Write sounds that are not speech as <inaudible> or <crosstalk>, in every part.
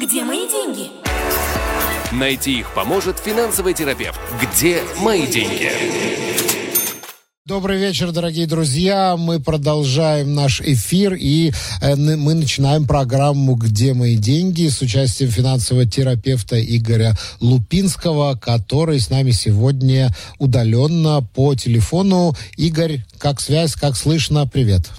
Где мои деньги? Найти их поможет финансовый терапевт. Где мои деньги? Добрый вечер, дорогие друзья. Мы продолжаем наш эфир и э, мы начинаем программу «Где мои деньги» с участием финансового терапевта Игоря Лупинского, который с нами сегодня удаленно по телефону. Игорь, как связь, как слышно? Привет.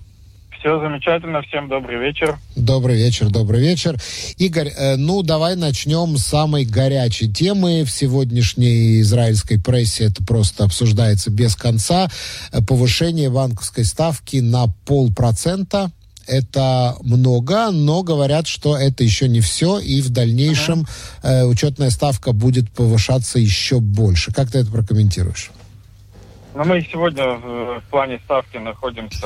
Все замечательно. Всем добрый вечер. Добрый вечер, добрый вечер. Игорь, э, ну давай начнем с самой горячей темы в сегодняшней израильской прессе. Это просто обсуждается без конца. Э, повышение банковской ставки на полпроцента. Это много, но говорят, что это еще не все, и в дальнейшем э, учетная ставка будет повышаться еще больше. Как ты это прокомментируешь? Но ну, мы сегодня в, в плане ставки находимся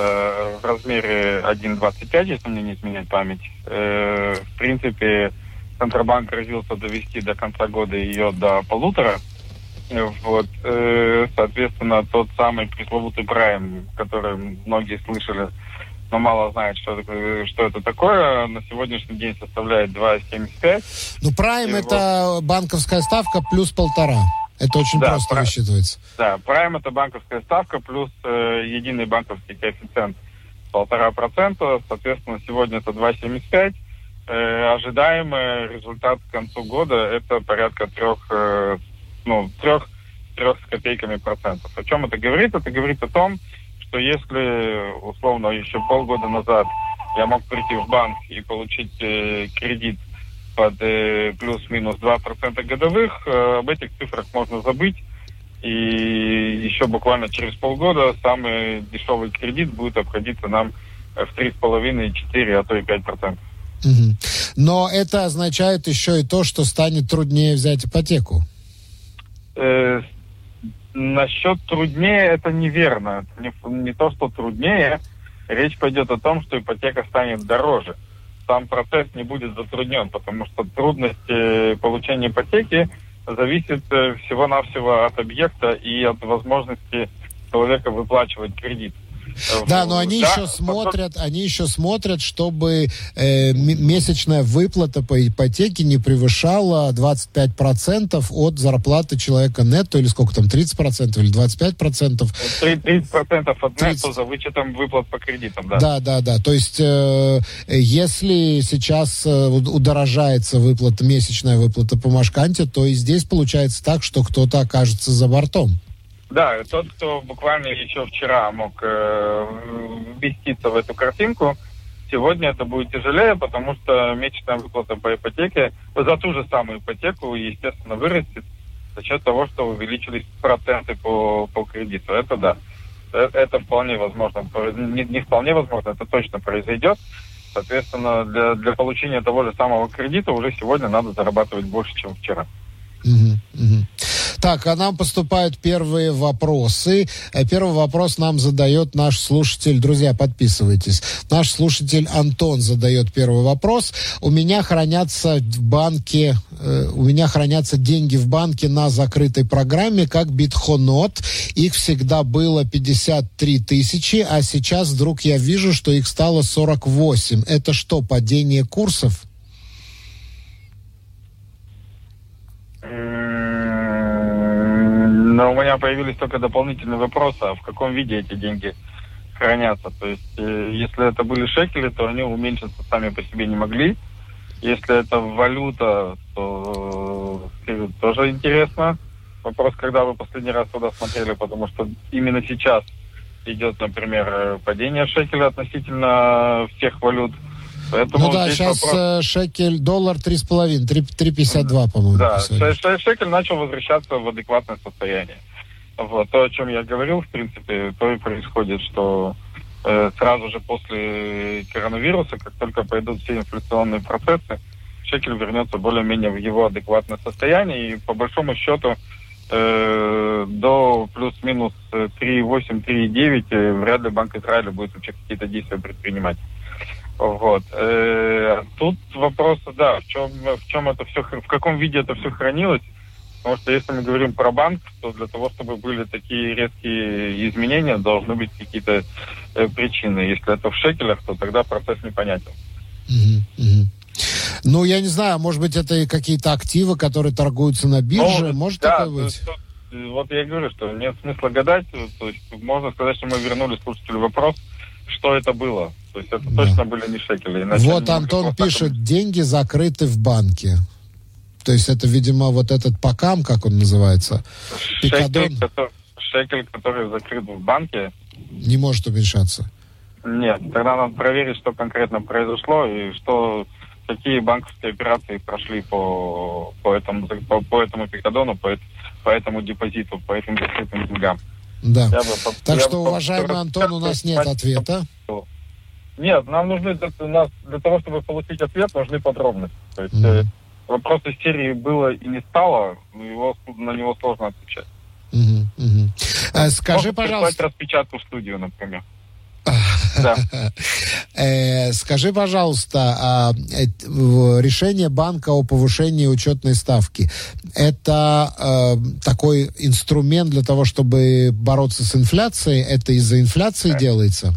в размере 1,25, если мне не изменять память. Э, в принципе, Центробанк грозился довести до конца года ее до полутора. Вот, э, соответственно, тот самый пресловутый прайм, который многие слышали, но мало знают, что, что это такое, на сегодняшний день составляет 2,75. Ну, прайм это вот. банковская ставка плюс полтора. Это очень да, просто прайм, рассчитывается. Да, прайм это банковская ставка плюс э, единый банковский коэффициент полтора процента. Соответственно, сегодня это 2,75. Э, ожидаемый результат к концу года это порядка трех, э, ну, трех, трех с копейками процентов. О чем это говорит? Это говорит о том, что если, условно, еще полгода назад я мог прийти в банк и получить э, кредит под э, плюс-минус 2% годовых, э, об этих цифрах можно забыть. И еще буквально через полгода самый дешевый кредит будет обходиться нам в 3,5-4, а то и 5%. Угу. Но это означает еще и то, что станет труднее взять ипотеку. Э, насчет труднее это неверно. Не, не то, что труднее. Речь пойдет о том, что ипотека станет дороже сам процесс не будет затруднен, потому что трудность э, получения ипотеки зависит э, всего-навсего от объекта и от возможности человека выплачивать кредит. Да, но они да, еще смотрят, они еще смотрят, чтобы э, месячная выплата по ипотеке не превышала 25% от зарплаты человека нетто, или сколько там, 30% или 25%? 30% от 30... нетто за вычетом выплат по кредитам, да. Да, да, да. То есть, э, если сейчас э, удорожается выплата, месячная выплата по Машканте, то и здесь получается так, что кто-то окажется за бортом. Да, тот, кто буквально еще вчера мог э, вместиться в эту картинку, сегодня это будет тяжелее, потому что месячная выплата по ипотеке за ту же самую ипотеку, естественно, вырастет за счет того, что увеличились проценты по, по кредиту. Это да. Э, это вполне возможно. Не, не вполне возможно, это точно произойдет. Соответственно, для, для получения того же самого кредита уже сегодня надо зарабатывать больше, чем вчера. Угу, угу. Так, а нам поступают первые вопросы. Э, первый вопрос нам задает наш слушатель. Друзья, подписывайтесь. Наш слушатель Антон задает первый вопрос. У меня хранятся в банке, э, у меня хранятся деньги в банке на закрытой программе, как Битхонот. Их всегда было 53 тысячи, а сейчас вдруг я вижу, что их стало 48. Это что, падение курсов? Но у меня появились только дополнительные вопросы, а в каком виде эти деньги хранятся. То есть, э, если это были шекели, то они уменьшиться сами по себе не могли. Если это валюта, то э, тоже интересно. Вопрос, когда вы последний раз туда смотрели, потому что именно сейчас идет, например, падение шекеля относительно всех валют. Поэтому ну да, сейчас вопрос... Э, шекель, доллар 3,5, 3,52, по-моему. Да, шекель начал возвращаться в адекватное состояние. Вот, то, о чем я говорил, в принципе, то и происходит, что э, сразу же после коронавируса, как только пойдут все инфляционные процессы, шекель вернется более-менее в его адекватное состояние, и по большому счету э, до плюс-минус 3,8-3,9 э, вряд ли Банк Израиля будет вообще какие-то действия предпринимать. Вот. Э, тут вопрос, да, в чем, в чем это все, в каком виде это все хранилось. Потому что если мы говорим про банк, то для того, чтобы были такие резкие изменения, должны быть какие-то э, причины. Если это в шекелях, то тогда процесс непонятен. Ну, я не знаю, может быть, это какие-то активы, которые торгуются на бирже, ну, может да, такое быть? вот я говорю, что нет смысла гадать, то есть можно сказать, что мы вернули слушателю вопрос, что это было. То есть это да. точно были не шекели. Иначе вот Антон пишет, так... деньги закрыты в банке. То есть это, видимо, вот этот покам, как он называется, шекель, который, шекель, который закрыт в банке. Не может уменьшаться. Нет, тогда надо проверить, что конкретно произошло и что какие банковские операции прошли по, по этому по, по этому пикадону, по, по этому депозиту, по этим закрытым деньгам. Да. Я бы, так что, бы, уважаемый Антон, у нас нет ответа. Нет, нам нужны для, нас, для того, чтобы получить ответ, нужны подробности. То есть mm-hmm. вопрос из серии было и не стало, его, на него сложно отвечать. Mm-hmm. Mm-hmm. Скажи, Можно пожалуйста... распечатку в студию, например. <laughs> Э, <laughs> скажи, пожалуйста, а, э, решение банка о повышении учетной ставки – это э, такой инструмент для того, чтобы бороться с инфляцией? Это из-за инфляции делается?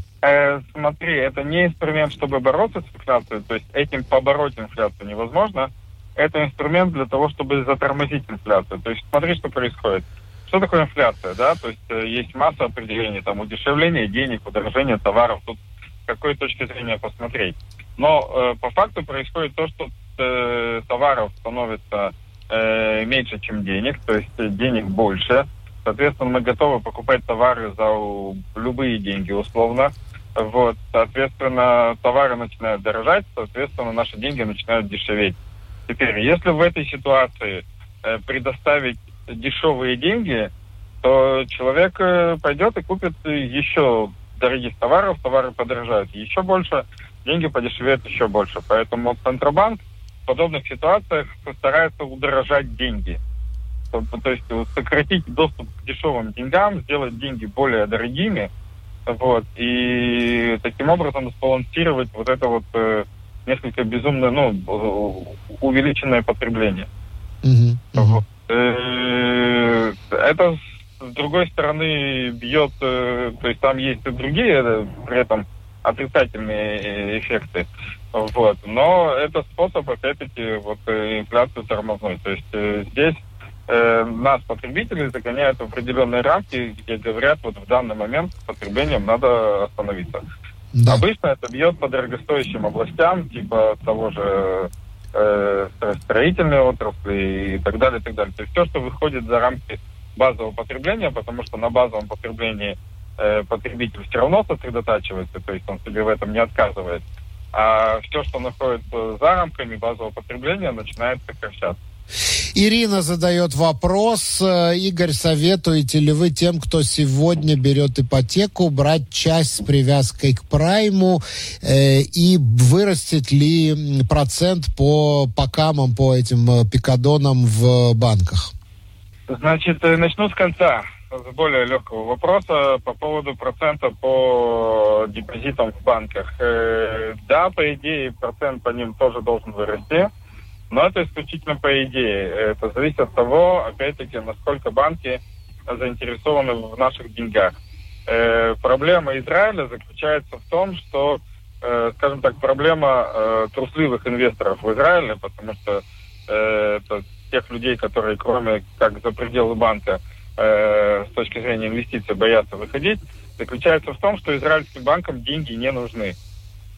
Смотри, это не инструмент, чтобы бороться с инфляцией, то есть этим побороть инфляцию невозможно. Это инструмент для того, чтобы затормозить инфляцию. То есть смотри, что происходит. Что такое инфляция, да? То есть э, есть масса определений, там, удешевление денег, удорожение товаров. Тут какой точки зрения посмотреть. Но э, по факту происходит то, что э, товаров становится э, меньше, чем денег, то есть денег больше. Соответственно, мы готовы покупать товары за любые деньги, условно. Вот, соответственно, товары начинают дорожать, соответственно, наши деньги начинают дешеветь. Теперь, если в этой ситуации э, предоставить дешевые деньги, то человек э, пойдет и купит еще дорогих товаров, товары подорожают еще больше, деньги подешевеют еще больше. Поэтому Центробанк в подобных ситуациях старается удорожать деньги. То, то есть сократить доступ к дешевым деньгам, сделать деньги более дорогими, вот, и таким образом сбалансировать вот это вот э, несколько безумное, ну, увеличенное потребление. Uh-huh, uh-huh. Вот. Э, это с другой стороны бьет, э, то есть там есть и другие э, при этом отрицательные эффекты. Вот. Но это способ, опять-таки, вот инфляцию тормознуть. То есть здесь э, нас, потребителей, загоняют в определенные рамки, где говорят, вот в данный момент с потреблением надо остановиться. Да. Обычно это бьет по дорогостоящим областям, типа того же э, строительной отрасли и так далее, и так далее. То есть все, что выходит за рамки базового потребления, потому что на базовом потреблении э, потребитель все равно сосредотачивается, то есть он себе в этом не отказывает. А все, что находится за рамками базового потребления, начинает сокращаться. Ирина задает вопрос. Э, Игорь, советуете ли вы тем, кто сегодня берет ипотеку, брать часть с привязкой к прайму э, и вырастет ли процент по покамам, по этим э, пикадонам в банках? Значит, э, начну с конца, с более легкого вопроса по поводу процента по депозитам в банках. Э, да, по идее, процент по ним тоже должен вырасти. Но это исключительно по идее. Это зависит от того, опять-таки, насколько банки заинтересованы в наших деньгах. Э, проблема Израиля заключается в том, что, скажем так, проблема трусливых инвесторов в Израиле, потому что это тех людей, которые кроме как за пределы банка э, с точки зрения инвестиций боятся выходить, заключается в том, что израильским банкам деньги не нужны.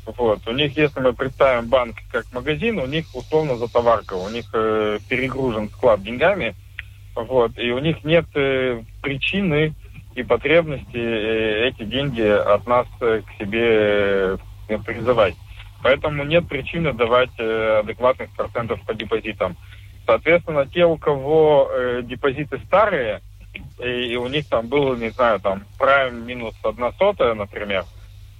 Вот. У них, если мы представим банк как магазин, у них условно затоварка, у них э, перегружен склад деньгами, вот, и у них нет э, причины и потребности э, эти деньги от нас э, к себе э, призывать. Поэтому нет причины давать э, адекватных процентов по депозитам. Соответственно, те, у кого э, депозиты старые, и, и у них там было, не знаю, там, прайм минус одна сотая, например,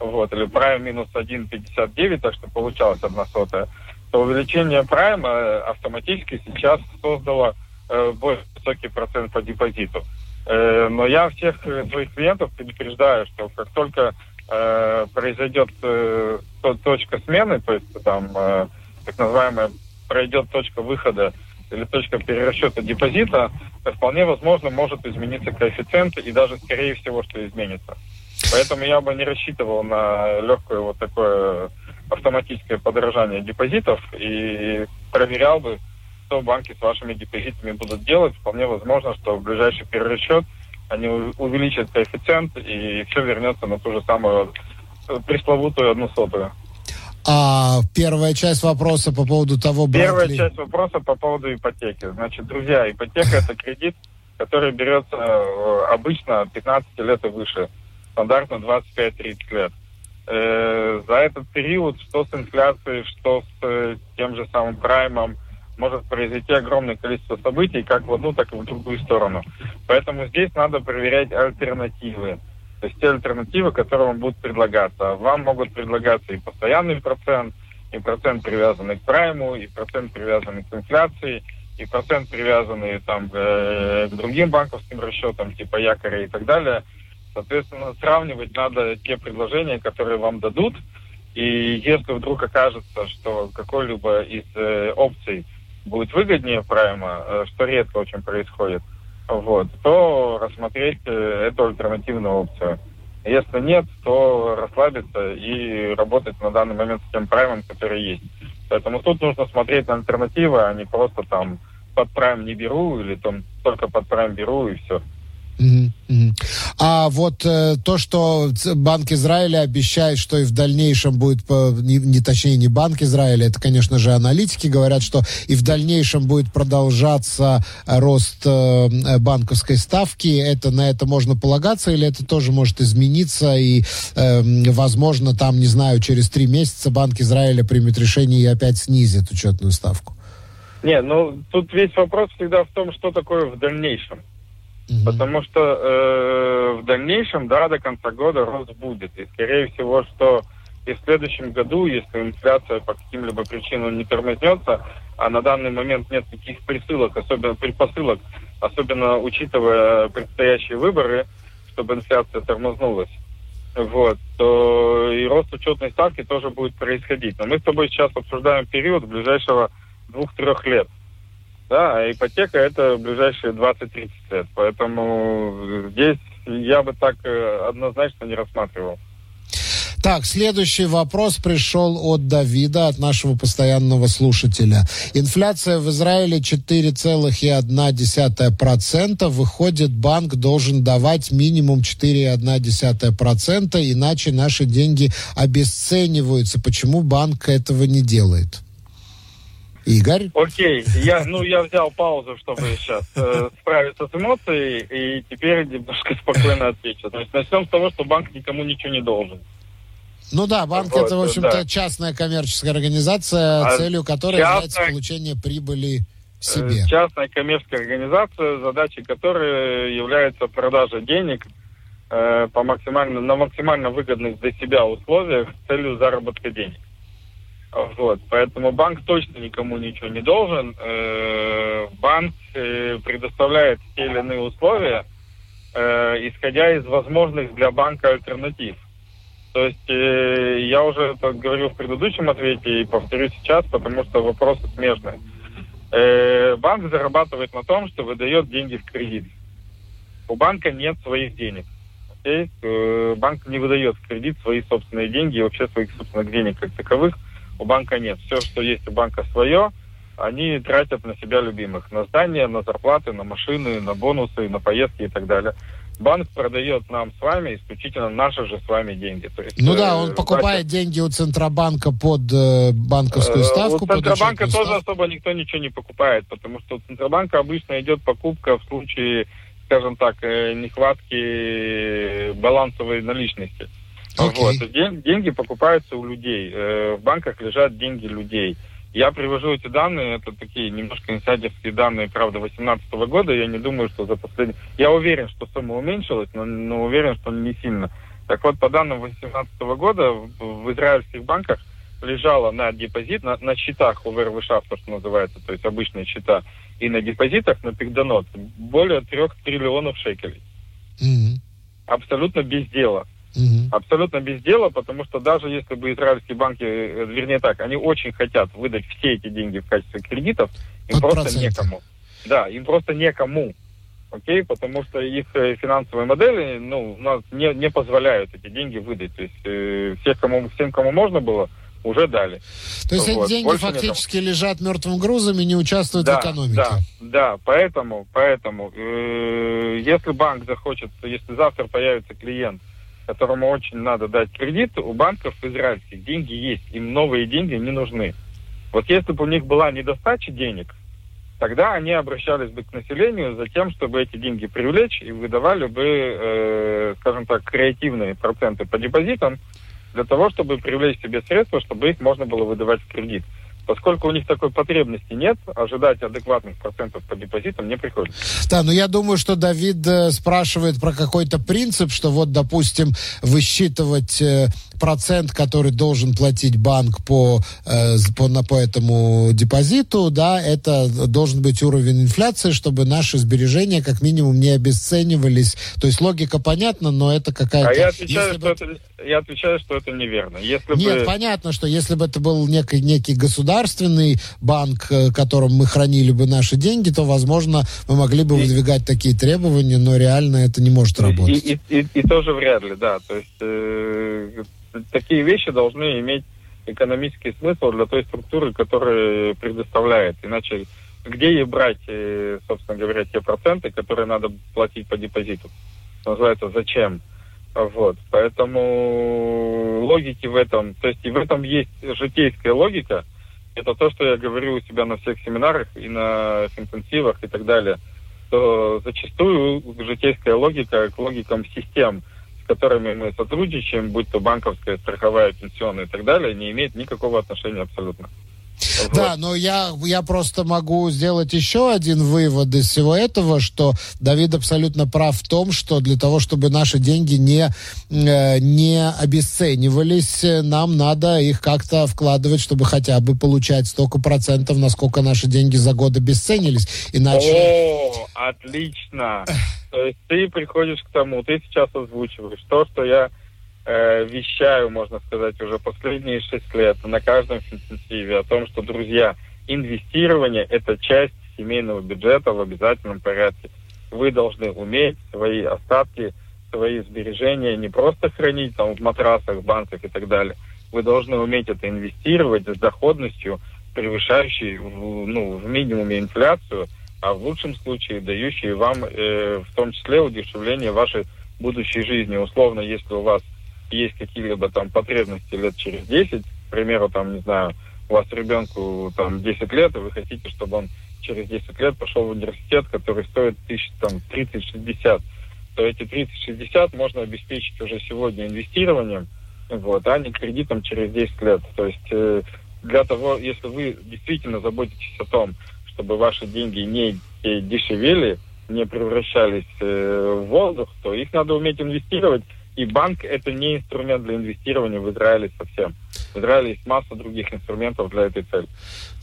вот, или прайм минус 1,59, так что получалось одна сотая, то увеличение прайма э, автоматически сейчас создало э, более высокий процент по депозиту. Э, но я всех э, своих клиентов предупреждаю, что как только э, произойдет э, точка смены, то есть там э, так называемая пройдет точка выхода или точка перерасчета депозита, то вполне возможно может измениться коэффициент и даже скорее всего, что изменится. Поэтому я бы не рассчитывал на легкое вот такое автоматическое подорожание депозитов и проверял бы, что банки с вашими депозитами будут делать. Вполне возможно, что в ближайший перерасчет они увеличат коэффициент, и все вернется на ту же самую э, пресловутую одну сотую. А первая часть вопроса по поводу того, Первая ли... часть вопроса по поводу ипотеки. Значит, друзья, ипотека это кредит, который берется э, обычно 15 лет и выше. Стандартно 25-30 лет. Э, за этот период, что с инфляцией, что с э, тем же самым праймом, может произойти огромное количество событий, как в одну, так и в другую сторону. Поэтому здесь надо проверять альтернативы. То есть те альтернативы, которые вам будут предлагаться. Вам могут предлагаться и постоянный процент, и процент, привязанный к прайму, и процент, привязанный к инфляции, и процент, привязанный там, э, к другим банковским расчетам, типа якоря и так далее. Соответственно, сравнивать надо те предложения, которые вам дадут, и если вдруг окажется, что какой-либо из э, опций будет выгоднее прайма, э, что редко очень происходит, вот, то рассмотреть э, эту альтернативную опцию. Если нет, то расслабиться и работать на данный момент с тем праймом, который есть. Поэтому тут нужно смотреть на альтернативы, а не просто там под прайм не беру или там только под прайм беру и все. А вот э, то, что Банк Израиля обещает, что и в дальнейшем будет, по, не, не точнее не Банк Израиля, это, конечно же, аналитики говорят, что и в дальнейшем будет продолжаться рост э, банковской ставки. Это на это можно полагаться или это тоже может измениться и, э, возможно, там, не знаю, через три месяца Банк Израиля примет решение и опять снизит учетную ставку? Не, ну тут весь вопрос всегда в том, что такое в дальнейшем. Угу. Потому что э, в дальнейшем, да, до конца года рост будет. И скорее всего, что и в следующем году, если инфляция по каким-либо причинам не тормознется, а на данный момент нет никаких присылок, особенно предпосылок, особенно учитывая предстоящие выборы, чтобы инфляция тормознулась, вот, то и рост учетной ставки тоже будет происходить. Но мы с тобой сейчас обсуждаем период ближайшего двух-трех лет. Да, а ипотека это ближайшие 20-30 лет. Поэтому здесь я бы так э, однозначно не рассматривал. Так, следующий вопрос пришел от Давида, от нашего постоянного слушателя. Инфляция в Израиле 4,1%. Выходит, банк должен давать минимум 4,1%, иначе наши деньги обесцениваются. Почему банк этого не делает? Игорь? Окей, я, ну, я взял паузу, чтобы сейчас э, справиться с эмоцией, и теперь немножко <laughs> спокойно отвечу. То есть начнем с того, что банк никому ничего не должен. Ну да, банк вот, это, в общем-то, да. частная коммерческая организация, а целью которой частная, является получение прибыли себе. Э, частная коммерческая организация, задачей которой является продажа денег э, по максимально, на максимально выгодных для себя условиях с целью заработка денег. Вот, поэтому банк точно никому ничего не должен. Э, банк э, предоставляет те или иные условия, э, исходя из возможных для банка альтернатив. То есть я уже это говорил в предыдущем ответе и повторю сейчас, потому что вопросы смежные. банк зарабатывает на том, что выдает деньги в кредит. У банка нет своих денег. Банк не выдает в кредит свои собственные деньги и вообще своих собственных денег как таковых – у банка нет. Все, что есть у банка свое, они тратят на себя любимых. На здания, на зарплаты, на машины, на бонусы, на поездки и так далее. Банк продает нам с вами исключительно наши же с вами деньги. То есть, ну да, э, он покупает значит, деньги у Центробанка под э, банковскую э, ставку. У Центробанка тоже ставку. особо никто ничего не покупает, потому что у Центробанка обычно идет покупка в случае, скажем так, э, нехватки балансовой наличности. Okay. Вот. Ден- деньги покупаются у людей. Э, в банках лежат деньги людей. Я привожу эти данные, это такие немножко инсайдерские данные, правда, 2018 года. Я не думаю, что за последний... Я уверен, что сумма уменьшилась, но, но уверен, что не сильно. Так вот, по данным 2018 года в, в израильских банках лежало на депозит, на, на счетах у ВРВШ, то, что называется, то есть обычные счета, и на депозитах, на пигдонот, более трех триллионов шекелей. Mm-hmm. Абсолютно без дела. Угу. Абсолютно без дела, потому что даже если бы израильские банки, э, вернее так, они очень хотят выдать все эти деньги в качестве кредитов, им Под просто процент. некому. Да, им просто некому. Окей, потому что их э, финансовые модели, ну, у нас не, не позволяют эти деньги выдать. То есть э, всех, кому, всем, кому можно было, уже дали. То есть вот. эти деньги Больше фактически некому. лежат мертвым грузом и не участвуют да, в экономике? Да, да, поэтому, поэтому э, если банк захочет, если завтра появится клиент, которому очень надо дать кредит, у банков израильских деньги есть, им новые деньги не нужны. Вот если бы у них была недостача денег, тогда они обращались бы к населению за тем, чтобы эти деньги привлечь и выдавали бы, э, скажем так, креативные проценты по депозитам для того, чтобы привлечь себе средства, чтобы их можно было выдавать в кредит. Поскольку у них такой потребности нет, ожидать адекватных процентов по депозитам не приходится. Да, но я думаю, что Давид э, спрашивает про какой-то принцип, что вот, допустим, высчитывать э, процент, который должен платить банк по, э, по, на, по этому депозиту, да, это должен быть уровень инфляции, чтобы наши сбережения как минимум не обесценивались. То есть логика понятна, но это какая-то... А я отвечаю, что бы... это, я отвечаю, что это неверно. Если Нет, бы... понятно, что если бы это был некий, некий государственный банк, э, которым мы хранили бы наши деньги, то, возможно, мы могли бы и... выдвигать такие требования, но реально это не может работать. И, и, и, и тоже вряд ли, да. То есть э, такие вещи должны иметь экономический смысл для той структуры, которая предоставляет. Иначе где ей брать, э, собственно говоря, те проценты, которые надо платить по депозиту? Называется «Зачем?». Вот. Поэтому логики в этом, то есть и в этом есть житейская логика. Это то, что я говорю у себя на всех семинарах и на интенсивах и так далее. То зачастую житейская логика к логикам систем – которыми мы сотрудничаем, будь то банковская, страховая, пенсионная и так далее, не имеет никакого отношения абсолютно. Вот. Да, но я, я просто могу сделать еще один вывод из всего этого, что Давид абсолютно прав в том, что для того, чтобы наши деньги не, э, не обесценивались, нам надо их как-то вкладывать, чтобы хотя бы получать столько процентов, насколько наши деньги за год обесценились. Иначе... О, отлично! То есть ты приходишь к тому, ты сейчас озвучиваешь то, что я э, вещаю, можно сказать, уже последние шесть лет на каждом интенсиве о том, что, друзья, инвестирование – это часть семейного бюджета в обязательном порядке. Вы должны уметь свои остатки, свои сбережения не просто хранить там в матрасах, банках и так далее. Вы должны уметь это инвестировать с доходностью, превышающей ну, в минимуме инфляцию, а в лучшем случае дающей вам э, в том числе удешевление вашей будущей жизни. Условно, если у вас есть какие-либо там потребности лет через 10, к примеру, там, не знаю, у вас ребенку там 10 лет, и вы хотите, чтобы он через 10 лет пошел в университет, который стоит тысяч, там, 30-60, то эти 30-60 можно обеспечить уже сегодня инвестированием, вот, а не кредитом через 10 лет. То есть э, для того, если вы действительно заботитесь о том, чтобы ваши деньги не дешевели, не превращались э, в воздух, то их надо уметь инвестировать и банк это не инструмент для инвестирования в Израиле совсем. В Израиле есть масса других инструментов для этой цели.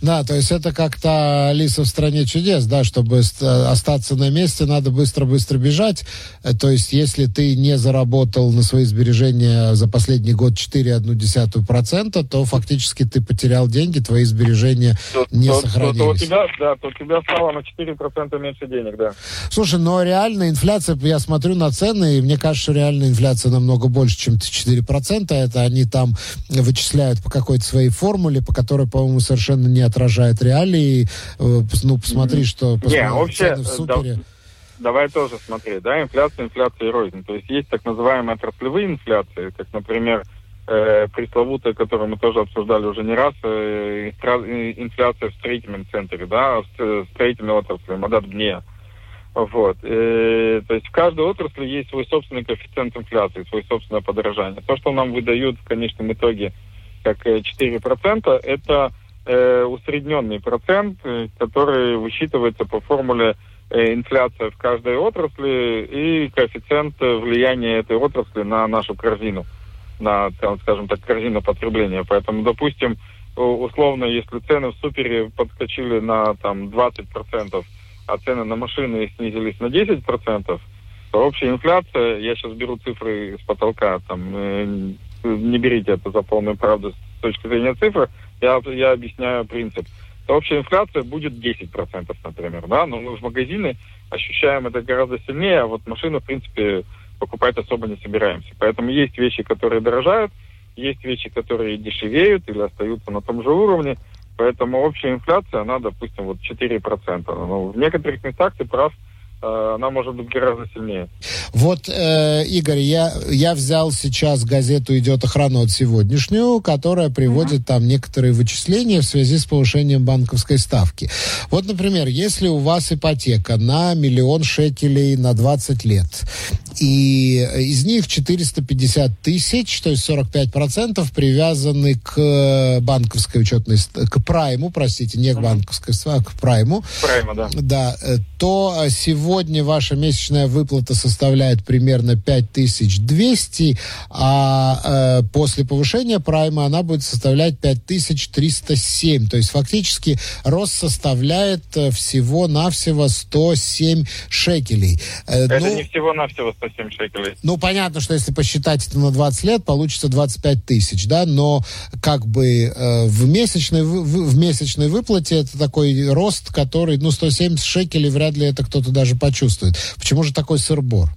Да, то есть это как-то Алиса в стране чудес, да, чтобы остаться на месте, надо быстро-быстро бежать. Э, то есть если ты не заработал на свои сбережения за последний год 4,1%, то фактически ты потерял деньги, твои сбережения то, не то, сохранились. То, то, у тебя, да, то у тебя стало на 4% меньше денег, да. Слушай, но реально инфляция, я смотрю на цены, и мне кажется, что реальная инфляция намного больше, чем 4%. Это они там вычисляют по какой-то своей формуле, по которой, по-моему, совершенно не отражает реалии. Э, ну, посмотри, что посмотри, Не, вообще, в супере. Да, давай тоже смотреть, да, инфляция, инфляция и рознь. То есть есть так называемые отраслевые инфляции, как, например, э, пресловутая, которую мы тоже обсуждали уже не раз, э, инфляция в строительном центре, да, в строительной отрасли, Мадат Бния. Вот. Э, то есть в каждой отрасли есть свой собственный коэффициент инфляции, свое собственное подорожание. То, что нам выдают в конечном итоге как 4%, это э, усредненный процент, э, который высчитывается по формуле э, инфляция в каждой отрасли и коэффициент влияния этой отрасли на нашу корзину, на, скажем так, корзину потребления. Поэтому, допустим, условно, если цены в супере подскочили на там 20%, а цены на машины снизились на 10%, то общая инфляция, я сейчас беру цифры с потолка, там, э, не берите это за полную правду с точки зрения цифр, я, я объясняю принцип. То общая инфляция будет 10%, например, да, но мы в магазины ощущаем это гораздо сильнее, а вот машину, в принципе, покупать особо не собираемся. Поэтому есть вещи, которые дорожают, есть вещи, которые дешевеют или остаются на том же уровне, поэтому общая инфляция, она, допустим, вот 4%. Но в некоторых местах ты прав, она может быть гораздо сильнее. Вот, э, Игорь, я, я взял сейчас газету «Идет охрана» от сегодняшнюю, которая приводит mm-hmm. там некоторые вычисления в связи с повышением банковской ставки. Вот, например, если у вас ипотека на миллион шекелей на 20 лет, и из них 450 тысяч, то есть 45% привязаны к банковской учетной, к прайму, простите, не к банковской, а к прайму. Прайму, да. Да, э, то сегодня ваша месячная выплата составляет примерно 5200, а э, после повышения прайма она будет составлять 5307. То есть фактически рост составляет э, всего-навсего 107 шекелей. Э, Это ну, не всего-навсего 107 107 шекелей. Ну, понятно, что если посчитать это на 20 лет, получится 25 тысяч, да, но как бы э, в, месячной, в, в месячной выплате это такой рост, который, ну, 170 шекелей вряд ли это кто-то даже почувствует. Почему же такой сырбор?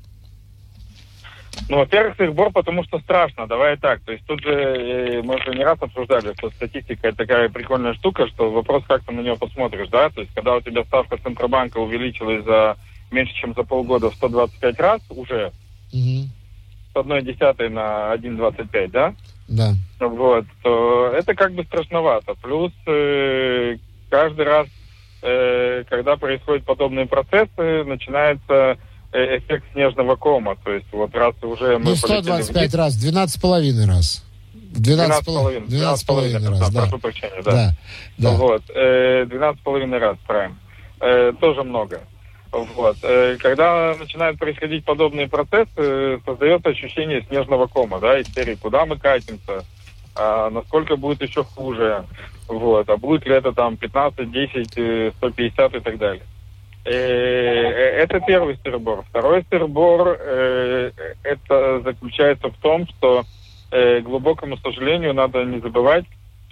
Ну, во-первых, сырбор, потому что страшно. Давай так. То есть тут же э, мы уже не раз обсуждали, что статистика это такая прикольная штука, что вопрос, как ты на нее посмотришь, да? То есть когда у тебя ставка Центробанка увеличилась за меньше, чем за полгода в 125 раз уже. Угу. С одной десятой на 1,25, да? Да. Вот, то это как бы страшновато. Плюс э, каждый раз, э, когда происходят подобные процессы, начинается э, эффект снежного кома. То есть вот раз уже мы... Не 125 раз, 12,5 раз. 12 12,5 12 12 раз, да. Прошу прощения, да. да, да. Вот, э, 12,5 раз, правильно. Э, тоже много. Вот. Когда начинают происходить подобные процессы, создается ощущение снежного кома, да, из серии, куда мы катимся, а насколько будет еще хуже, вот, а будет ли это там 15, 10, 150 и так далее. Э, э, это первый сырбор. Второй сырбор это заключается в том, что к глубокому сожалению надо не забывать,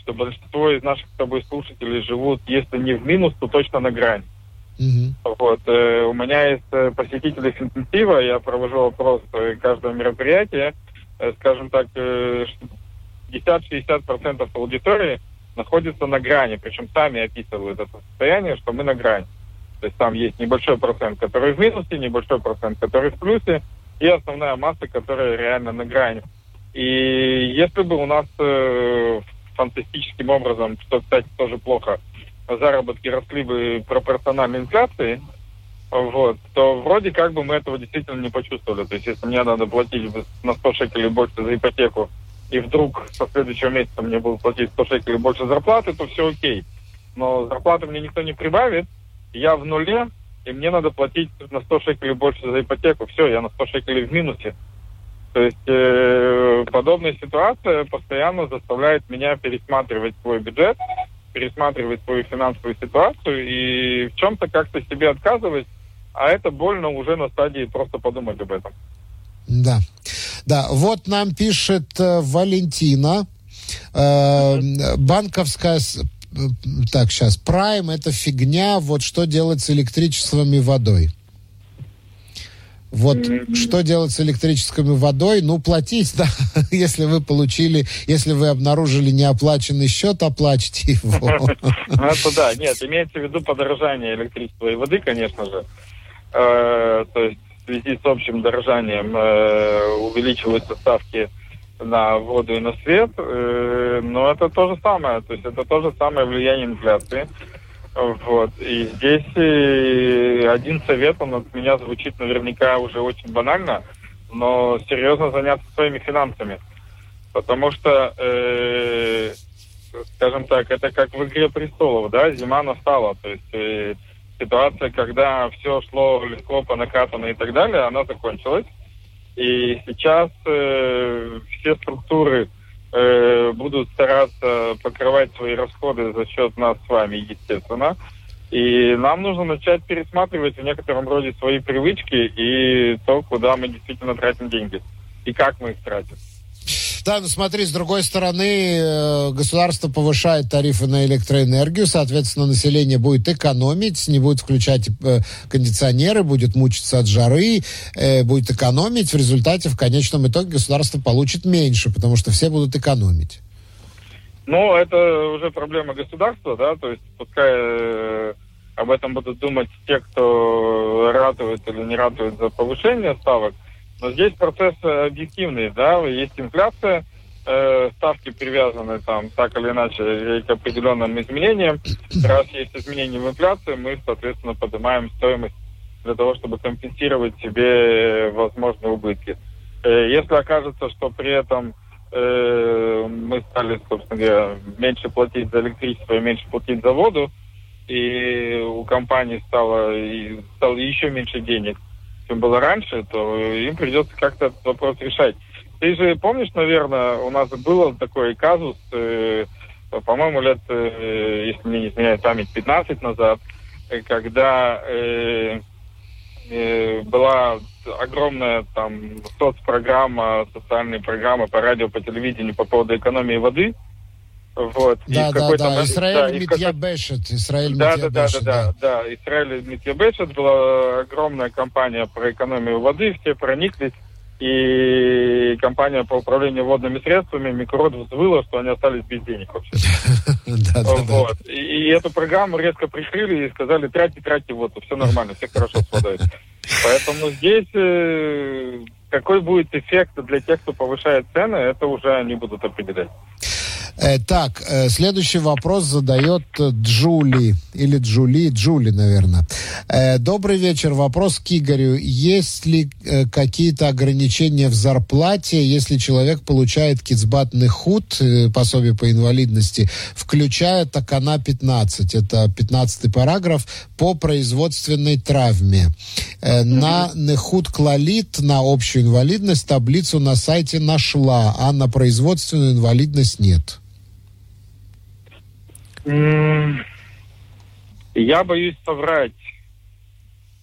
что большинство из наших с тобой слушателей живут, если не в минус, то точно на грани. Угу. Вот, э, у меня есть э, посетители интенсива, я провожу опрос э, каждого мероприятия, э, скажем так, э, 50-60% аудитории находится на грани, причем сами описывают это состояние, что мы на грани. То есть там есть небольшой процент, который в минусе, небольшой процент, который в плюсе, и основная масса, которая реально на грани. И если бы у нас э, фантастическим образом, что, кстати, тоже плохо, заработки росли бы пропорционально инфляции, вот, то вроде как бы мы этого действительно не почувствовали. То есть если мне надо платить на 100 шекелей больше за ипотеку, и вдруг со следующего месяца мне будут платить 100 шекелей больше зарплаты, то все окей. Но зарплаты мне никто не прибавит, я в нуле, и мне надо платить на 100 шекелей больше за ипотеку. Все, я на 100 шекелей в минусе. То есть э, подобная ситуация постоянно заставляет меня пересматривать свой бюджет, пересматривать свою финансовую ситуацию и в чем-то как-то себе отказывать, а это больно уже на стадии просто подумать об этом. Да. Да, вот нам пишет э, Валентина. Э, банковская... Э, так, сейчас. Прайм это фигня. Вот что делать с электричеством и водой? Вот mm-hmm. что делать с электрической водой? Ну, платить, <laughs> да. если вы получили, если вы обнаружили неоплаченный счет, оплачьте его. <laughs> Ну, это да. Нет, имеется в виду подорожание электричества и воды, конечно же. То есть связи с общим дорожанием э, увеличиваются ставки на воду и на свет, э, но это то же самое. То есть это то же самое влияние инфляции. Вот. И здесь э, один совет, он от меня звучит наверняка уже очень банально, но серьезно заняться своими финансами. Потому что, э, скажем так, это как в «Игре престолов», да, зима настала. То есть э, ситуация, когда все шло легко по накатанной и так далее, она закончилась. И сейчас э, все структуры э, будут стараться покрывать свои расходы за счет нас с вами, естественно. И нам нужно начать пересматривать в некотором роде свои привычки и то, куда мы действительно тратим деньги. И как мы их тратим. Да, ну смотри, с другой стороны, э, государство повышает тарифы на электроэнергию, соответственно, население будет экономить, не будет включать э, кондиционеры, будет мучиться от жары, э, будет экономить. В результате, в конечном итоге, государство получит меньше, потому что все будут экономить. Ну, это уже проблема государства, да, то есть пускай об этом будут думать те, кто ратует или не ратует за повышение ставок, но здесь процесс объективный, да, есть инфляция, э, ставки привязаны там так или иначе к определенным изменениям. Раз есть изменения в инфляции, мы, соответственно, поднимаем стоимость для того, чтобы компенсировать себе возможные убытки. Э, если окажется, что при этом э, мы стали, собственно говоря, меньше платить за электричество и меньше платить за воду, и у компании стало, и стало еще меньше денег, чем было раньше, то им придется как-то этот вопрос решать. Ты же помнишь, наверное, у нас был такой казус, э, по-моему, лет, э, если мне не изменяет память, 15 назад, э, когда э, э, была огромная там соцпрограмма, социальные программы по радио, по телевидению по поводу экономии воды. Вот. Да, да, да. Израиль да, Митьябешет. Израиль да, да, да, да, да, да. Израиль Митьябешет была огромная кампания про экономию воды, все прониклись. И компания по управлению водными средствами Микрод взвыла, что они остались без денег вообще. <laughs> вот. И, эту программу резко прикрыли и сказали, тратьте, тратьте воду, все нормально, все хорошо с Поэтому здесь э, какой будет эффект для тех, кто повышает цены, это уже они будут определять. Э, так, э, следующий вопрос задает Джули, или Джули, Джули, наверное. Э, добрый вечер. Вопрос к Игорю. Есть ли какие-то ограничения в зарплате, если человек получает кицбатный худ, пособие по инвалидности, включая такана 15, это 15 параграф, по производственной травме? На нехуд клалит, на общую инвалидность, таблицу на сайте нашла, а на производственную инвалидность нет. Я боюсь соврать,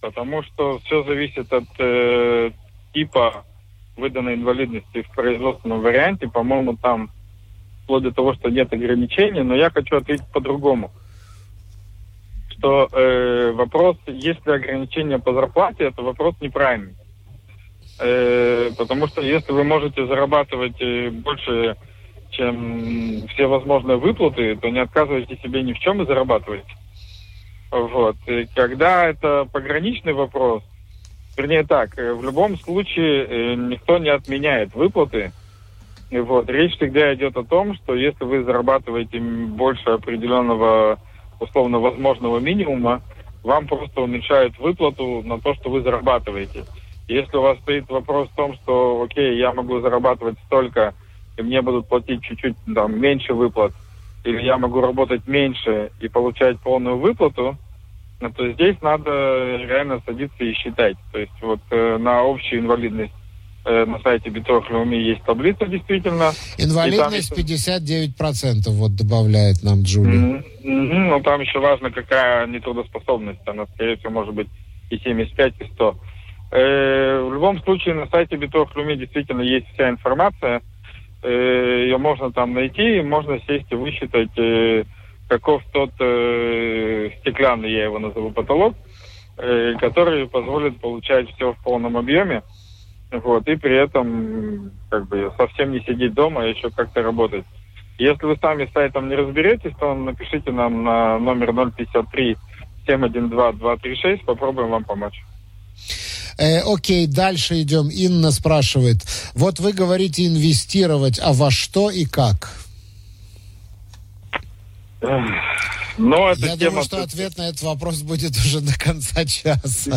потому что все зависит от э, типа выданной инвалидности в производственном варианте. По-моему, там вплоть до того, что нет ограничений, но я хочу ответить по-другому. Что э, вопрос, есть ли ограничения по зарплате, это вопрос неправильный. Э, потому что если вы можете зарабатывать э, больше все возможные выплаты, то не отказывайте себе ни в чем и зарабатывайте. Вот. И когда это пограничный вопрос, вернее так, э, в любом случае э, никто не отменяет выплаты. И вот. Речь всегда идет о том, что если вы зарабатываете больше определенного условно возможного минимума, вам просто уменьшают выплату на то, что вы зарабатываете. Если у вас стоит вопрос в том, что, окей, я могу зарабатывать столько, и мне будут платить чуть-чуть там, меньше выплат, или я могу работать меньше и получать полную выплату, ну, то здесь надо реально садиться и считать. То есть вот э, на общую инвалидность э, на сайте Битох Леуми есть таблица действительно. Инвалидность там... 59% вот добавляет нам Джулия. Mm-hmm. Mm-hmm. Ну там еще важно, какая нетрудоспособность. Она, скорее всего, может быть и 75, и 100. Э, в любом случае на сайте Битох Леуми действительно есть вся информация ее можно там найти, можно сесть и высчитать, э, каков тот э, стеклянный, я его назову, потолок, э, который позволит получать все в полном объеме, вот, и при этом как бы совсем не сидеть дома, а еще как-то работать. Если вы сами с сайтом не разберетесь, то напишите нам на номер 053 712 236, попробуем вам помочь. Э, окей, дальше идем. Инна спрашивает. Вот вы говорите инвестировать, а во что и как? Но это Я тема... думаю, что ответ на этот вопрос будет уже до конца часа.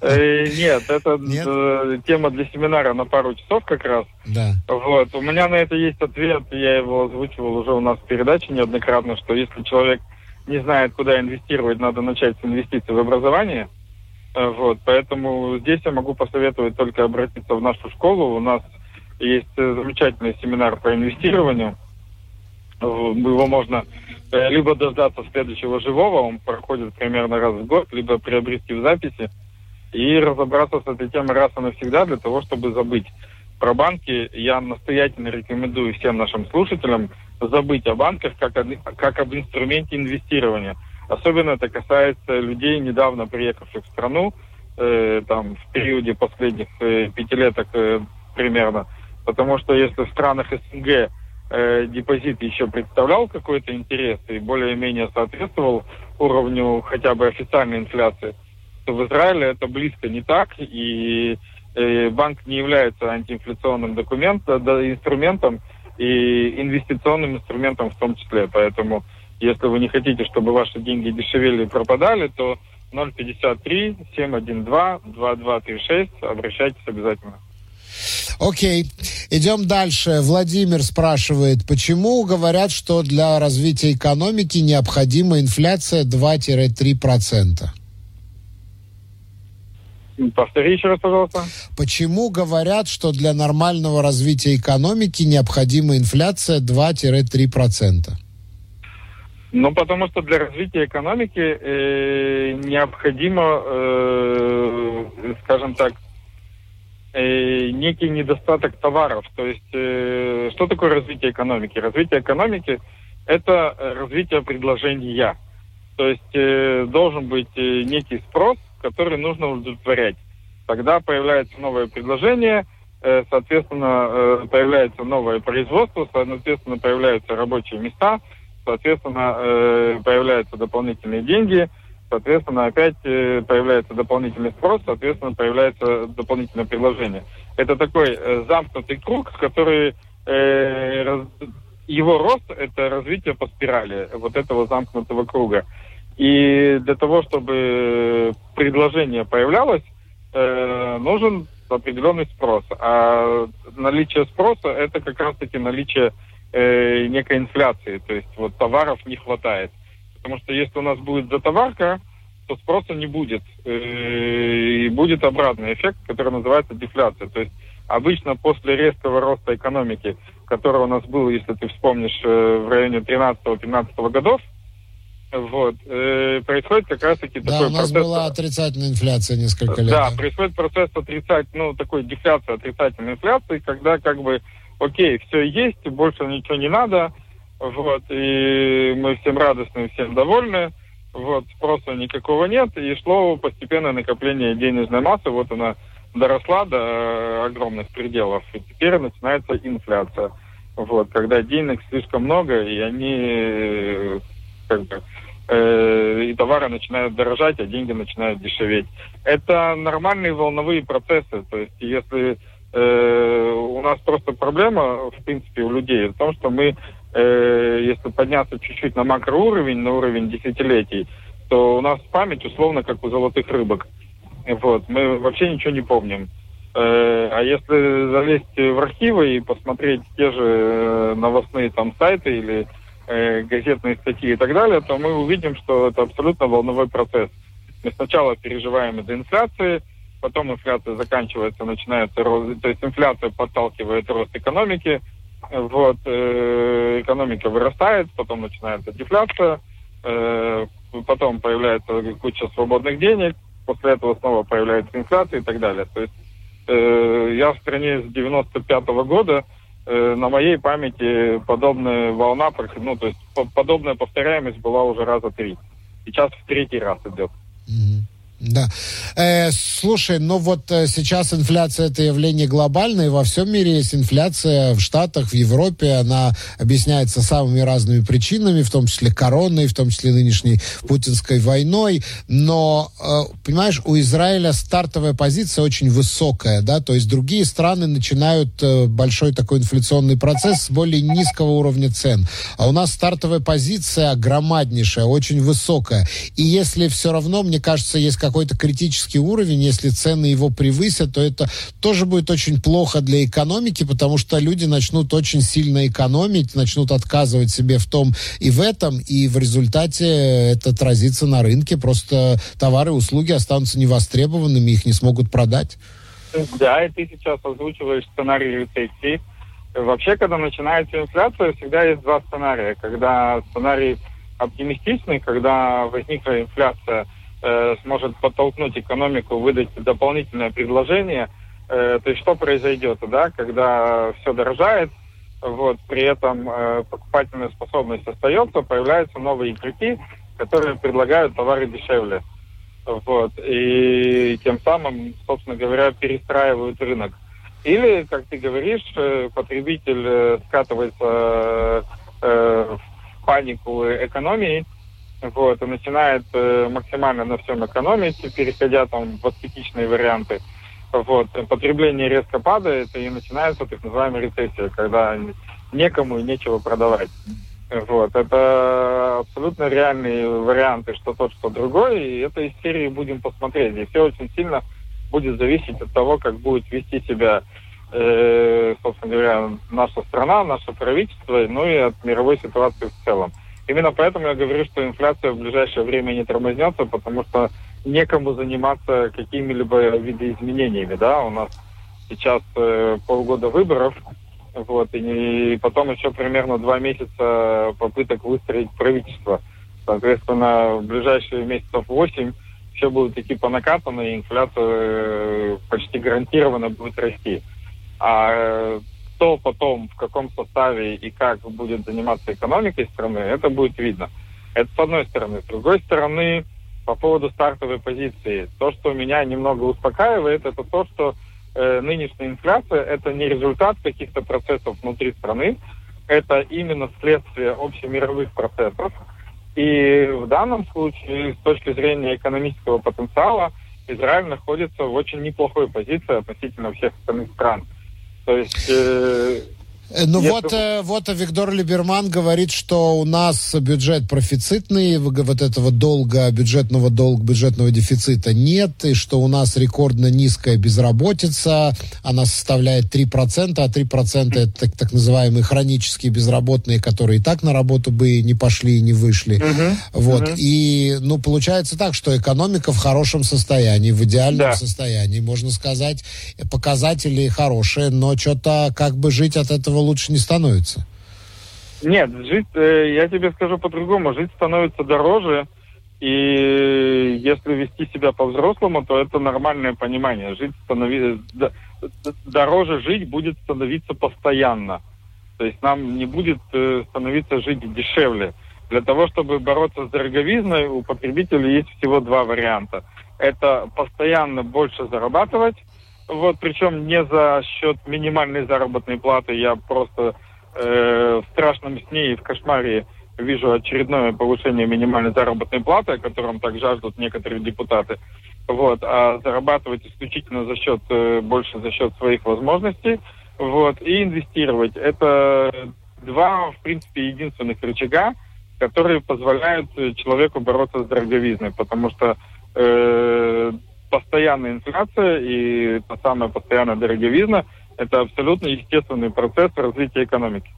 Э, нет, это Нет? Э, тема для семинара на пару часов как раз. Да. Вот. У меня на это есть ответ, я его озвучивал уже у нас в передаче неоднократно, что если человек не знает, куда инвестировать, надо начать с инвестиций в образование. Э, вот, поэтому здесь я могу посоветовать только обратиться в нашу школу. У нас есть э, замечательный семинар по инвестированию. Его можно э, либо дождаться следующего живого, он проходит примерно раз в год, либо приобрести в записи и разобраться с этой темой раз и навсегда для того, чтобы забыть. про банки, я настоятельно рекомендую всем нашим слушателям забыть о банках как, как об инструменте инвестирования. Особенно это касается людей, недавно приехавших в страну, э, там, в периоде последних э, пятилеток э, примерно. Потому что если в странах СНГ э, депозит еще представлял какой-то интерес и более-менее соответствовал уровню хотя бы официальной инфляции, то в Израиле это близко не так, и э, банк не является антиинфляционным документом, да, инструментом и инвестиционным инструментом в том числе. Поэтому, если вы не хотите, чтобы ваши деньги дешевели и пропадали, то 053 712 2236 обращайтесь обязательно. Окей. Идем дальше. Владимир спрашивает, почему говорят, что для развития экономики необходима инфляция 2-3%? Повтори еще раз, пожалуйста. Почему говорят, что для нормального развития экономики необходима инфляция 2-3%? Ну, потому что для развития экономики э, необходимо, э, скажем так, э, некий недостаток товаров. То есть, э, что такое развитие экономики? Развитие экономики – это развитие предложения. То есть, э, должен быть э, некий спрос, который нужно удовлетворять. Тогда появляется новое предложение, э, соответственно, э, появляется новое производство, соответственно, появляются рабочие места, соответственно, э, появляются дополнительные деньги – соответственно, опять э, появляется дополнительный спрос, соответственно, появляется дополнительное предложение. Это такой э, замкнутый круг, который его рост это развитие по спирали вот этого замкнутого круга. И для того, чтобы предложение появлялось, нужен определенный спрос. А наличие спроса это как раз-таки наличие э, некой инфляции, то есть вот товаров не хватает. Потому что если у нас будет затоварка, то спроса не будет. Э, и будет обратный эффект, который называется дефляция. То есть обычно после резкого роста экономики, который у нас был, если ты вспомнишь, э, в районе 13-15 годов, вот, э, происходит как раз-таки да, такой у нас процесс... была отрицательная инфляция несколько лет. Да, происходит процесс отрицательной, ну, такой дефляции, отрицательной инфляции, когда как бы, окей, все есть, больше ничего не надо, вот, и мы всем радостны, всем довольны, вот, спроса никакого нет, и шло постепенное накопление денежной массы, вот она доросла до огромных пределов, и теперь начинается инфляция. Вот, когда денег слишком много, и они как бы, э, и товары начинают дорожать, а деньги начинают дешеветь. Это нормальные волновые процессы. То есть, если э, у нас просто проблема, в принципе, у людей в том, что мы э, если подняться чуть-чуть на макроуровень, на уровень десятилетий, то у нас память условно как у золотых рыбок. Вот, мы вообще ничего не помним. Э, а если залезть в архивы и посмотреть те же э, новостные там сайты или э, газетные статьи и так далее, то мы увидим, что это абсолютно волновой процесс. Мы сначала переживаем из-за инфляции, потом инфляция заканчивается, начинается рост, то есть инфляция подталкивает рост экономики, вот, э, экономика вырастает, потом начинается дефляция, э, потом появляется куча свободных денег, после этого снова появляется инфляция и так далее. То есть э, я в стране с 95 -го года, э, на моей памяти подобная волна, ну, то есть подобная повторяемость была уже раза три. Сейчас в третий раз идет. Mm-hmm. Да. Э, слушай, ну вот э, сейчас инфляция это явление глобальное, во всем мире есть инфляция, в Штатах, в Европе, она объясняется самыми разными причинами, в том числе короной, в том числе нынешней путинской войной, но, э, понимаешь, у Израиля стартовая позиция очень высокая, да, то есть другие страны начинают э, большой такой инфляционный процесс с более низкого уровня цен, а у нас стартовая позиция громаднейшая, очень высокая, и если все равно, мне кажется, есть какой-то критический уровень, если цены его превысят, то это тоже будет очень плохо для экономики, потому что люди начнут очень сильно экономить, начнут отказывать себе в том и в этом, и в результате это отразится на рынке, просто товары и услуги останутся невостребованными, их не смогут продать. Да, и ты сейчас озвучиваешь сценарий рецессии. Вообще, когда начинается инфляция, всегда есть два сценария. Когда сценарий оптимистичный, когда возникла инфляция, Э, сможет подтолкнуть экономику, выдать дополнительное предложение, Э, то есть что произойдет, да, когда все дорожает, вот, при этом э, покупательная способность остается, появляются новые игроки, которые предлагают товары дешевле. Вот, и тем самым, собственно говоря, перестраивают рынок. Или, как ты говоришь, потребитель скатывается в панику экономии, вот, и начинает э, максимально на всем экономить, переходя там в аскетичные варианты. Вот, потребление резко падает, и начинается так называемая рецессия, когда некому и нечего продавать. Вот, это абсолютно реальные варианты, что тот, что другой, и это из серии будем посмотреть. И все очень сильно будет зависеть от того, как будет вести себя, э, собственно говоря, наша страна, наше правительство, ну и от мировой ситуации в целом. Именно поэтому я говорю, что инфляция в ближайшее время не тормознется, потому что некому заниматься какими-либо видоизменениями, да, у нас сейчас э, полгода выборов, вот, и, и потом еще примерно два месяца попыток выстроить правительство. Соответственно, в ближайшие месяцев восемь все будут идти по накатанной, и инфляция э, почти гарантированно будет расти. А э, кто потом, в каком составе и как будет заниматься экономикой страны, это будет видно. Это с одной стороны. С другой стороны, по поводу стартовой позиции. То, что меня немного успокаивает, это то, что э, нынешняя инфляция – это не результат каких-то процессов внутри страны, это именно следствие общемировых процессов. И в данном случае, с точки зрения экономического потенциала, Израиль находится в очень неплохой позиции относительно всех остальных стран. То есть э, Э, ну Нет, вот, э, вот Виктор Либерман говорит, что у нас бюджет профицитный, вот этого долга, бюджетного долга, бюджетного дефицита нет, и что у нас рекордно низкая безработица, она составляет 3%, а 3% это так, так называемые хронические безработные, которые и так на работу бы не пошли и не вышли. Угу, вот, угу. и, ну, получается так, что экономика в хорошем состоянии, в идеальном да. состоянии, можно сказать, показатели хорошие, но что-то как бы жить от этого этого лучше не становится. Нет, жить, э, я тебе скажу по-другому, жить становится дороже, и если вести себя по-взрослому, то это нормальное понимание. Жить становится дороже жить будет становиться постоянно. То есть нам не будет э, становиться жить дешевле. Для того, чтобы бороться с дороговизной, у потребителей есть всего два варианта. Это постоянно больше зарабатывать, вот, причем не за счет минимальной заработной платы. Я просто э, в страшном сне и в кошмаре вижу очередное повышение минимальной заработной платы, о котором так жаждут некоторые депутаты. Вот, а зарабатывать исключительно за счет, э, больше за счет своих возможностей. Вот, и инвестировать. Это два, в принципе, единственных рычага, которые позволяют человеку бороться с дороговизной, потому что э, постоянная инфляция и та самая постоянная дороговизна – это абсолютно естественный процесс развития экономики.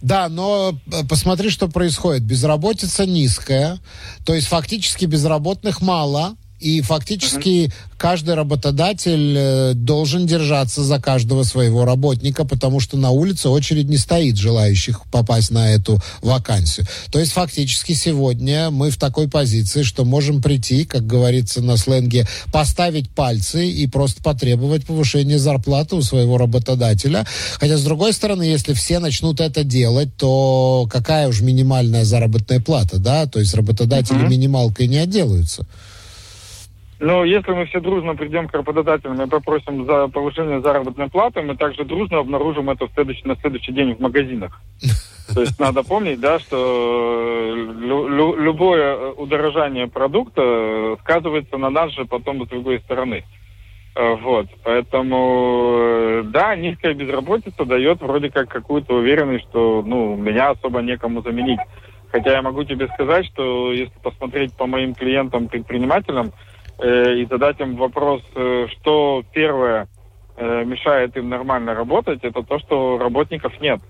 Да, но э, посмотри, что происходит. Безработица низкая, то есть фактически безработных мало, и фактически uh-huh. каждый работодатель э, должен держаться за каждого своего работника, потому что на улице очередь не стоит желающих попасть на эту вакансию. То есть фактически сегодня мы в такой позиции, что можем прийти, как говорится на сленге, поставить пальцы и просто потребовать повышения зарплаты у своего работодателя. Хотя, с другой стороны, если все начнут это делать, то какая уж минимальная заработная плата, да? То есть работодатели uh-huh. минималкой не отделаются. Но если мы все дружно придем к работодателям и попросим за повышение заработной платы, мы также дружно обнаружим это в следующий, на следующий день в магазинах. <laughs> То есть надо помнить, да, что лю, лю, любое удорожание продукта сказывается на нас же потом с другой стороны. Э, вот, поэтому, э, да, низкая безработица дает вроде как какую-то уверенность, что, ну, меня особо некому заменить. Хотя я могу тебе сказать, что если посмотреть по моим клиентам-предпринимателям, Э, и задать им вопрос, э, что первое э, мешает им нормально работать, это то, что работников нет.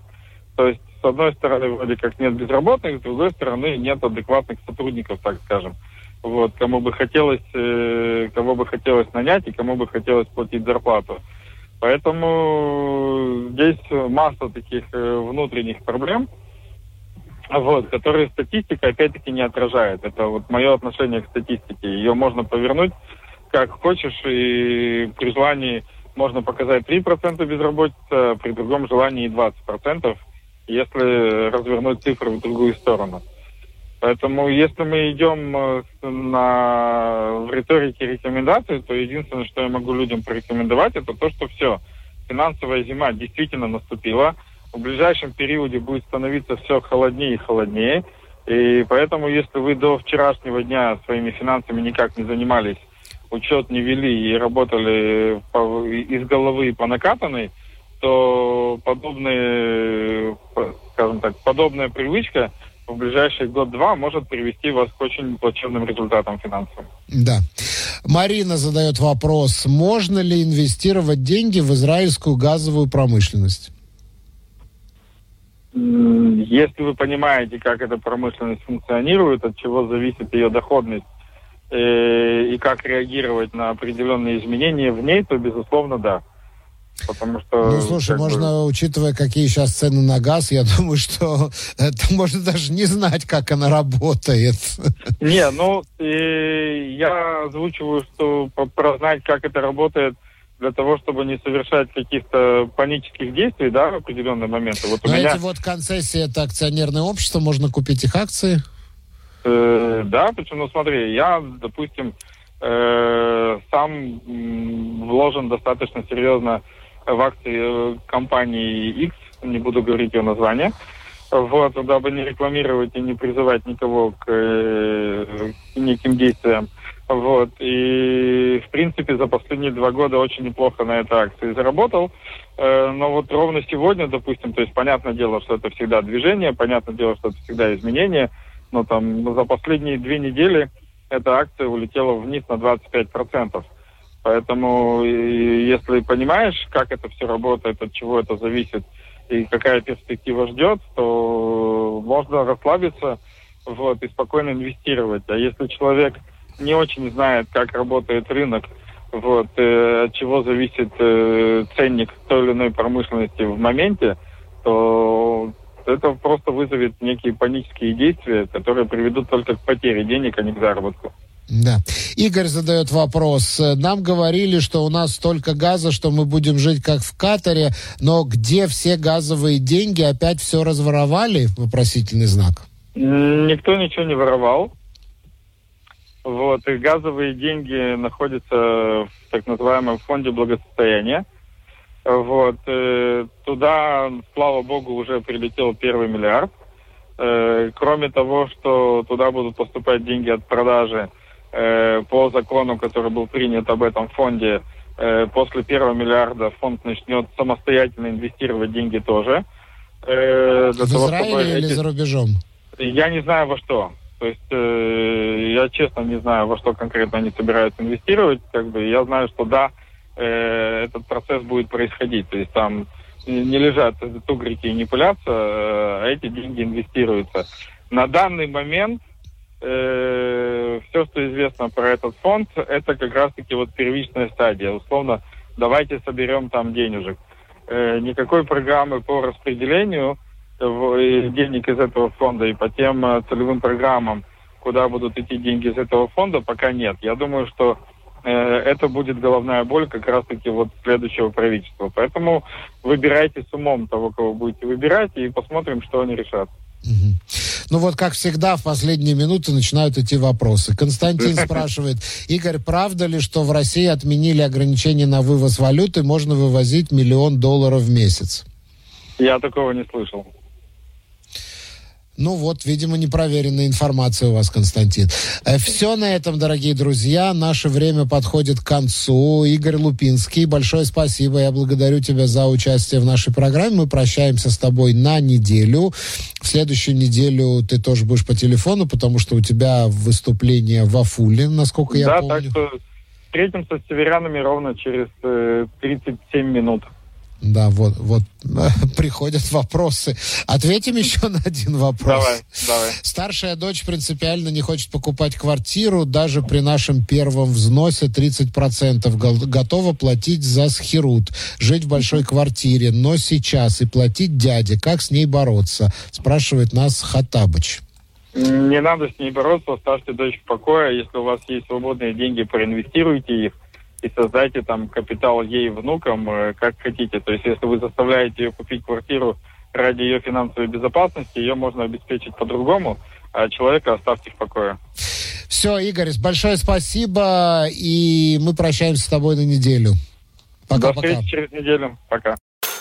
То есть, с одной стороны, вроде как нет безработных, с другой стороны, нет адекватных сотрудников, так скажем. Вот, кому бы хотелось, кого бы хотелось нанять и кому бы хотелось платить зарплату. Поэтому здесь масса таких внутренних проблем вот, которые статистика опять-таки не отражает. Это вот мое отношение к статистике. Ее можно повернуть как хочешь, и при желании можно показать 3% безработицы, а при другом желании 20%, если развернуть цифры в другую сторону. Поэтому если мы идем э, на, в риторике рекомендаций, то единственное, что я могу людям порекомендовать, это то, что все, финансовая зима действительно наступила. В ближайшем периоде будет становиться все холоднее и холоднее. И поэтому, если вы до вчерашнего дня своими финансами никак не занимались, учет не вели и работали по, из головы по накатанной, то подобные, скажем так, подобная привычка в ближайший год-два может привести вас к очень плачевным результатам финансовым. Да. Марина задает вопрос, можно ли инвестировать деньги в израильскую газовую промышленность? Если вы понимаете, как эта промышленность функционирует, от чего зависит ее доходность э, и как реагировать на определенные изменения в ней, то, безусловно, да. Потому что... Ну, слушай, можно, бы... учитывая, какие сейчас цены на газ, я <laughs> думаю, что это можно даже не знать, как она работает. Не, ну, и я озвучиваю, что прознать, как это работает, для того, чтобы не совершать каких-то панических действий, да, в определенные моменты. Вот Но меня... эти вот концессии, это акционерное общество, можно купить их акции? Э, да, почему, ну смотри, я, допустим, э, сам вложен достаточно серьезно в акции э, компании X, не буду говорить ее название, вот, дабы не рекламировать и не призывать никого к, э, к неким действиям. Вот, и, в принципе, за последние два года очень неплохо на этой акции заработал. Э, но вот ровно сегодня, допустим, то есть понятное дело, что это всегда движение, понятное дело, что это всегда изменение, но там за последние две недели эта акция улетела вниз на 25%. Поэтому, если понимаешь, как это все работает, от чего это зависит и какая перспектива ждет, то можно расслабиться вот, и спокойно инвестировать. А если человек не очень знает, как работает рынок, вот, э, от чего зависит э, ценник той или иной промышленности в моменте, то это просто вызовет некие панические действия, которые приведут только к потере денег, а не к заработку. Да. Игорь задает вопрос. Нам говорили, что у нас столько газа, что мы будем жить как в Катаре, но где все газовые деньги? Опять все разворовали? Вопросительный знак. Никто ничего не воровал. Вот, и газовые деньги находятся в так называемом фонде благосостояния. Вот, э, туда, слава богу, уже прилетел первый миллиард. Э, кроме того, что туда будут поступать деньги от продажи Э, по закону, который был принят об этом фонде, э, после первого миллиарда фонд начнет самостоятельно инвестировать деньги тоже. Э, В того, Израиле чтобы или эти... за рубежом? Я не знаю во что. То есть э, я честно не знаю, во что конкретно они собираются инвестировать. Как бы я знаю, что да, э, этот процесс будет происходить. То есть там не лежат тугрики и не пылятся, э, а эти деньги инвестируются. На данный момент э, все, что известно про этот фонд, это как раз-таки вот первичная стадия. Условно, давайте соберем там денежек. Э, никакой программы по распределению денег из этого фонда и по тем э, целевым программам, куда будут идти деньги из этого фонда, пока нет. Я думаю, что э, это будет головная боль как раз-таки вот следующего правительства. Поэтому выбирайте с умом того, кого будете выбирать, и посмотрим, что они решат. Ну вот, как всегда, в последние минуты начинают идти вопросы. Константин <laughs> спрашивает, Игорь, правда ли, что в России отменили ограничения на вывоз валюты, можно вывозить миллион долларов в месяц? Я такого не слышал. Ну вот, видимо, непроверенная информация у вас, Константин. Э, Все на этом, дорогие друзья. Наше время подходит к концу. Игорь Лупинский, большое спасибо. Я благодарю тебя за участие в нашей программе. Мы прощаемся с тобой на неделю. В следующую неделю ты тоже будешь по телефону, потому что у тебя выступление в Афуле, насколько я помню. Да, так что встретимся с северянами ровно через э, 37 минут. Да, вот, вот <laughs> приходят вопросы. Ответим еще на один вопрос. Давай, давай. Старшая дочь принципиально не хочет покупать квартиру, даже при нашем первом взносе 30% готова платить за схерут, жить в большой квартире, но сейчас и платить дяде. Как с ней бороться? Спрашивает нас Хатабыч. Не надо с ней бороться, оставьте дочь в покое. Если у вас есть свободные деньги, проинвестируйте их и создайте там капитал ей внукам, э, как хотите. То есть, если вы заставляете ее купить квартиру ради ее финансовой безопасности, ее можно обеспечить по-другому, а человека оставьте в покое. Все, Игорь, большое спасибо, и мы прощаемся с тобой на неделю. Пока-пока. До встречи через неделю. Пока.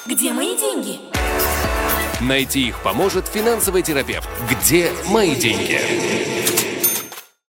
Где мои деньги? Найти их поможет финансовый терапевт. Где мои деньги?